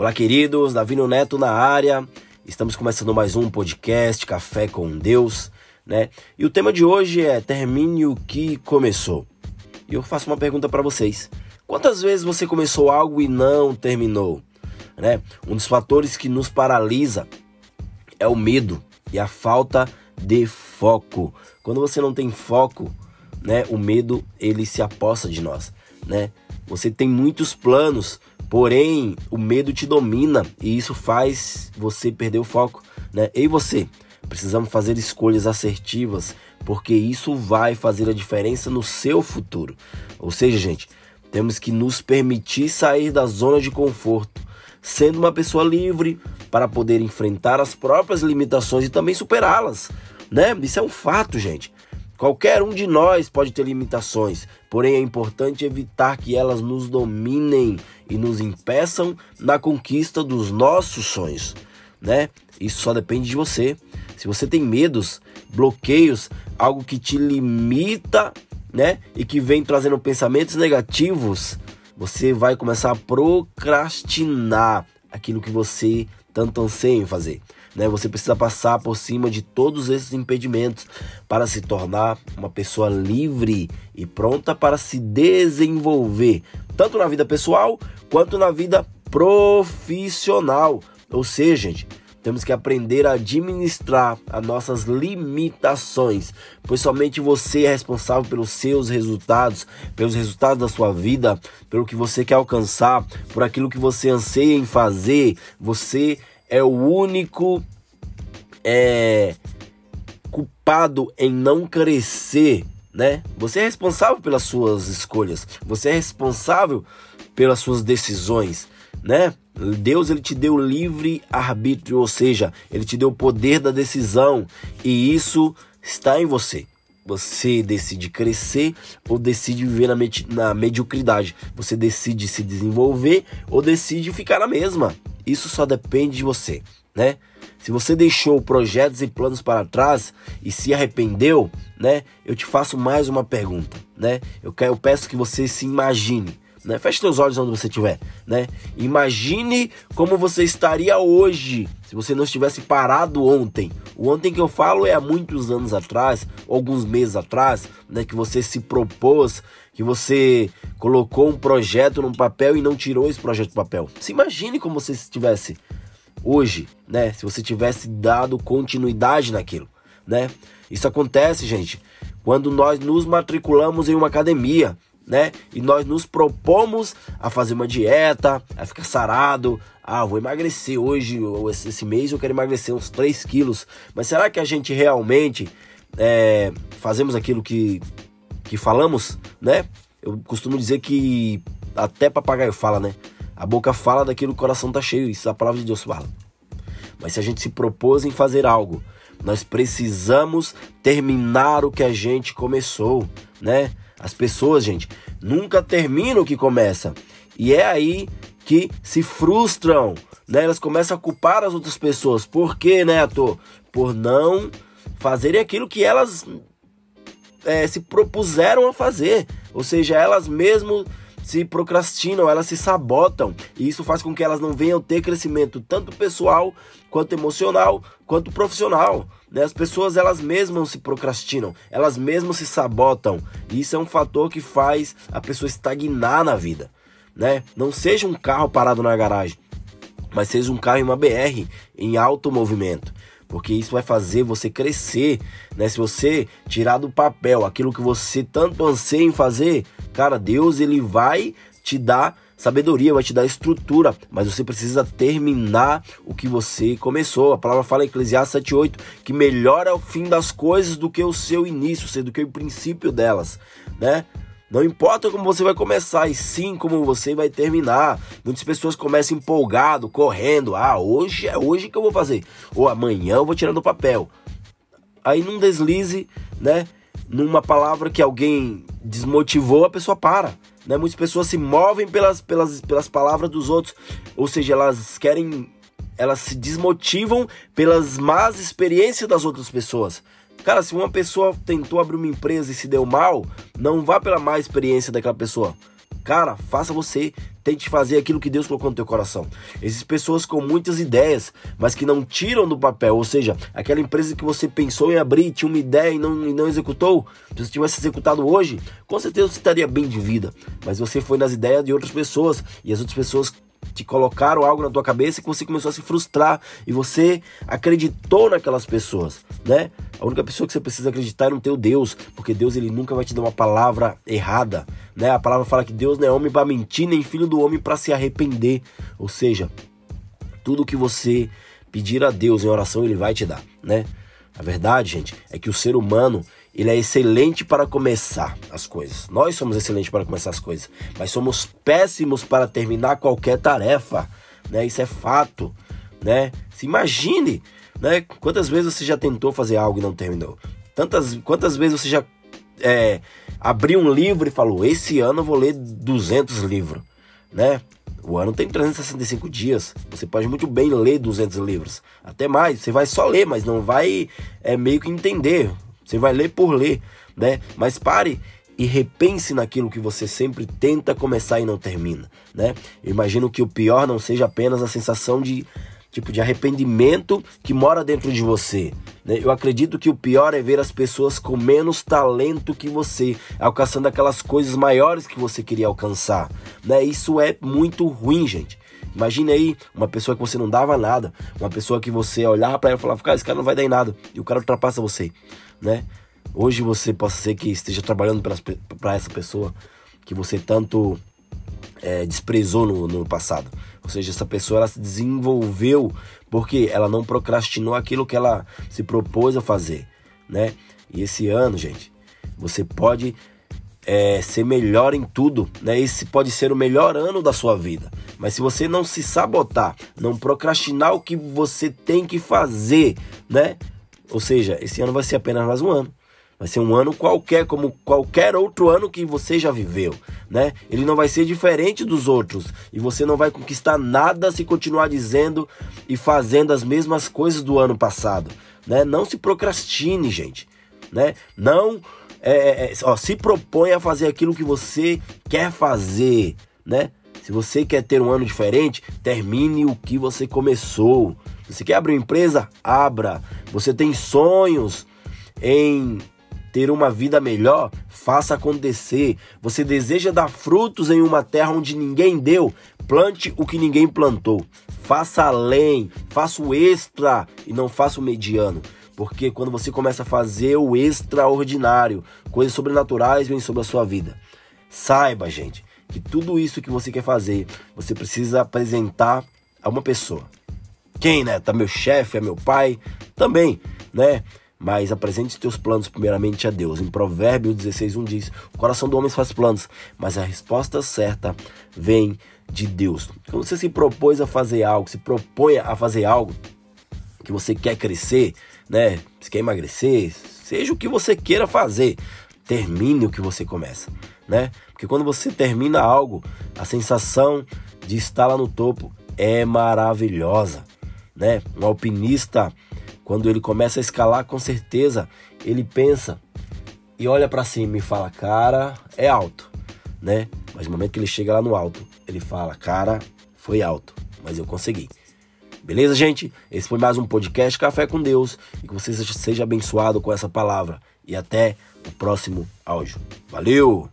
Olá, queridos, Davino Neto na área. Estamos começando mais um podcast Café com Deus, né? E o tema de hoje é Termine o que começou. E eu faço uma pergunta para vocês. Quantas vezes você começou algo e não terminou? Né? Um dos fatores que nos paralisa é o medo e a falta de foco. Quando você não tem foco, né, o medo ele se aposta de nós, né? Você tem muitos planos, Porém, o medo te domina e isso faz você perder o foco, né? E você, precisamos fazer escolhas assertivas, porque isso vai fazer a diferença no seu futuro. Ou seja, gente, temos que nos permitir sair da zona de conforto, sendo uma pessoa livre para poder enfrentar as próprias limitações e também superá-las, né? Isso é um fato, gente. Qualquer um de nós pode ter limitações, porém é importante evitar que elas nos dominem e nos impeçam na conquista dos nossos sonhos, né? Isso só depende de você. Se você tem medos, bloqueios, algo que te limita, né? E que vem trazendo pensamentos negativos, você vai começar a procrastinar aquilo que você tanto anseia em fazer. Né? Você precisa passar por cima de todos esses impedimentos para se tornar uma pessoa livre e pronta para se desenvolver, tanto na vida pessoal quanto na vida profissional. Ou seja, gente, temos que aprender a administrar as nossas limitações, pois somente você é responsável pelos seus resultados, pelos resultados da sua vida, pelo que você quer alcançar, por aquilo que você anseia em fazer. Você é o único é, culpado em não crescer, né? Você é responsável pelas suas escolhas, você é responsável pelas suas decisões, né? Deus ele te deu livre arbítrio, ou seja, ele te deu o poder da decisão e isso está em você. Você decide crescer ou decide viver na, na mediocridade. Você decide se desenvolver ou decide ficar na mesma. Isso só depende de você, né? Se você deixou projetos e planos para trás e se arrependeu, né? Eu te faço mais uma pergunta, né? Eu, quero, eu peço que você se imagine, né? Feche seus olhos onde você estiver, né? Imagine como você estaria hoje se você não estivesse parado ontem. O ontem que eu falo é há muitos anos atrás, alguns meses atrás, né? Que você se propôs, que você colocou um projeto no papel e não tirou esse projeto do papel. Se imagine como você estivesse hoje, né? Se você tivesse dado continuidade naquilo, né? Isso acontece, gente, quando nós nos matriculamos em uma academia, né? E nós nos propomos a fazer uma dieta, a ficar sarado. Ah, vou emagrecer hoje, ou esse mês eu quero emagrecer uns 3 quilos. Mas será que a gente realmente é, fazemos aquilo que, que falamos, né? Eu costumo dizer que até papagaio fala, né? A boca fala daquilo que o coração tá cheio, isso a palavra de Deus fala. Mas se a gente se propôs em fazer algo, nós precisamos terminar o que a gente começou, né? As pessoas, gente, nunca terminam o que começa. E é aí que se frustram, né? Elas começam a culpar as outras pessoas. Por quê, Neto? Por não fazerem aquilo que elas é, se propuseram a fazer. Ou seja, elas mesmo se procrastinam, elas se sabotam. E isso faz com que elas não venham ter crescimento tanto pessoal, quanto emocional, quanto profissional. Né? As pessoas elas mesmas se procrastinam, elas mesmas se sabotam. E isso é um fator que faz a pessoa estagnar na vida. Né? Não seja um carro parado na garagem, mas seja um carro em uma BR em alto movimento porque isso vai fazer você crescer, né? Se você tirar do papel aquilo que você tanto anseia em fazer, cara, Deus ele vai te dar sabedoria, vai te dar estrutura, mas você precisa terminar o que você começou. A palavra fala em Eclesiastes 7:8 que melhor é o fim das coisas do que o seu início, do que o princípio delas, né? Não importa como você vai começar, e sim como você vai terminar. Muitas pessoas começam empolgado, correndo. Ah, hoje é hoje que eu vou fazer. Ou amanhã eu vou tirar do papel. Aí num deslize, né? Numa palavra que alguém desmotivou, a pessoa para. Né? Muitas pessoas se movem pelas, pelas, pelas palavras dos outros. Ou seja, elas querem. Elas se desmotivam pelas más experiências das outras pessoas. Cara, se uma pessoa tentou abrir uma empresa e se deu mal, não vá pela má experiência daquela pessoa. Cara, faça você, tente fazer aquilo que Deus colocou no teu coração. Existem pessoas com muitas ideias, mas que não tiram do papel, ou seja, aquela empresa que você pensou em abrir, tinha uma ideia e não, e não executou, se você tivesse executado hoje, com certeza você estaria bem de vida, mas você foi nas ideias de outras pessoas e as outras pessoas te colocaram algo na tua cabeça que você começou a se frustrar e você acreditou naquelas pessoas, né? A única pessoa que você precisa acreditar é no teu Deus, porque Deus ele nunca vai te dar uma palavra errada, né? A palavra fala que Deus não é homem para mentir, nem filho do homem para se arrepender. Ou seja, tudo que você pedir a Deus em oração, ele vai te dar, né? A verdade, gente, é que o ser humano, ele é excelente para começar as coisas. Nós somos excelentes para começar as coisas, mas somos péssimos para terminar qualquer tarefa, né? Isso é fato, né? Se imagine, né? Quantas vezes você já tentou fazer algo e não terminou? Tantas, quantas vezes você já é, abriu um livro e falou: esse ano eu vou ler 200 livros, né? O ano tem 365 dias. Você pode muito bem ler 200 livros, até mais. Você vai só ler, mas não vai é meio que entender. Você vai ler por ler, né? Mas pare e repense naquilo que você sempre tenta começar e não termina, né? Eu imagino que o pior não seja apenas a sensação de tipo de arrependimento que mora dentro de você. Né? Eu acredito que o pior é ver as pessoas com menos talento que você, alcançando aquelas coisas maiores que você queria alcançar. Né? Isso é muito ruim, gente. Imagine aí uma pessoa que você não dava nada, uma pessoa que você olhava para ela e falava, cara, esse cara não vai dar em nada, e o cara ultrapassa você, né? Hoje você possa ser que esteja trabalhando para essa pessoa que você tanto é, desprezou no, no passado. Ou seja, essa pessoa ela se desenvolveu porque ela não procrastinou aquilo que ela se propôs a fazer, né? E esse ano, gente, você pode é, ser melhor em tudo, né? Esse pode ser o melhor ano da sua vida. Mas se você não se sabotar, não procrastinar o que você tem que fazer, né? Ou seja, esse ano vai ser apenas mais um ano. Vai ser um ano qualquer, como qualquer outro ano que você já viveu, né? Ele não vai ser diferente dos outros e você não vai conquistar nada se continuar dizendo e fazendo as mesmas coisas do ano passado, né? Não se procrastine, gente, né? Não é, é, é ó, se propõe a fazer aquilo que você quer fazer, né? Se você quer ter um ano diferente, termine o que você começou. Você quer abrir uma empresa? Abra. Você tem sonhos em ter uma vida melhor, faça acontecer. Você deseja dar frutos em uma terra onde ninguém deu, plante o que ninguém plantou. Faça além, faça o extra e não faça o mediano. Porque quando você começa a fazer o extraordinário, coisas sobrenaturais vêm sobre a sua vida. Saiba, gente, que tudo isso que você quer fazer, você precisa apresentar a uma pessoa. Quem, né? Tá meu chefe, é meu pai, também, né? Mas apresente teus planos primeiramente a Deus. Em Provérbios 16:1 diz: "O coração do homem faz planos, mas a resposta certa vem de Deus". Quando você se propôs a fazer algo, se propõe a fazer algo que você quer crescer, né? Você quer emagrecer, seja o que você queira fazer, termine o que você começa, né? Porque quando você termina algo, a sensação de estar lá no topo é maravilhosa, né? Um alpinista quando ele começa a escalar, com certeza ele pensa e olha para cima e fala: "Cara, é alto", né? Mas no momento que ele chega lá no alto, ele fala: "Cara, foi alto, mas eu consegui". Beleza, gente? Esse foi mais um podcast Café com Deus e que você seja abençoado com essa palavra. E até o próximo áudio. Valeu!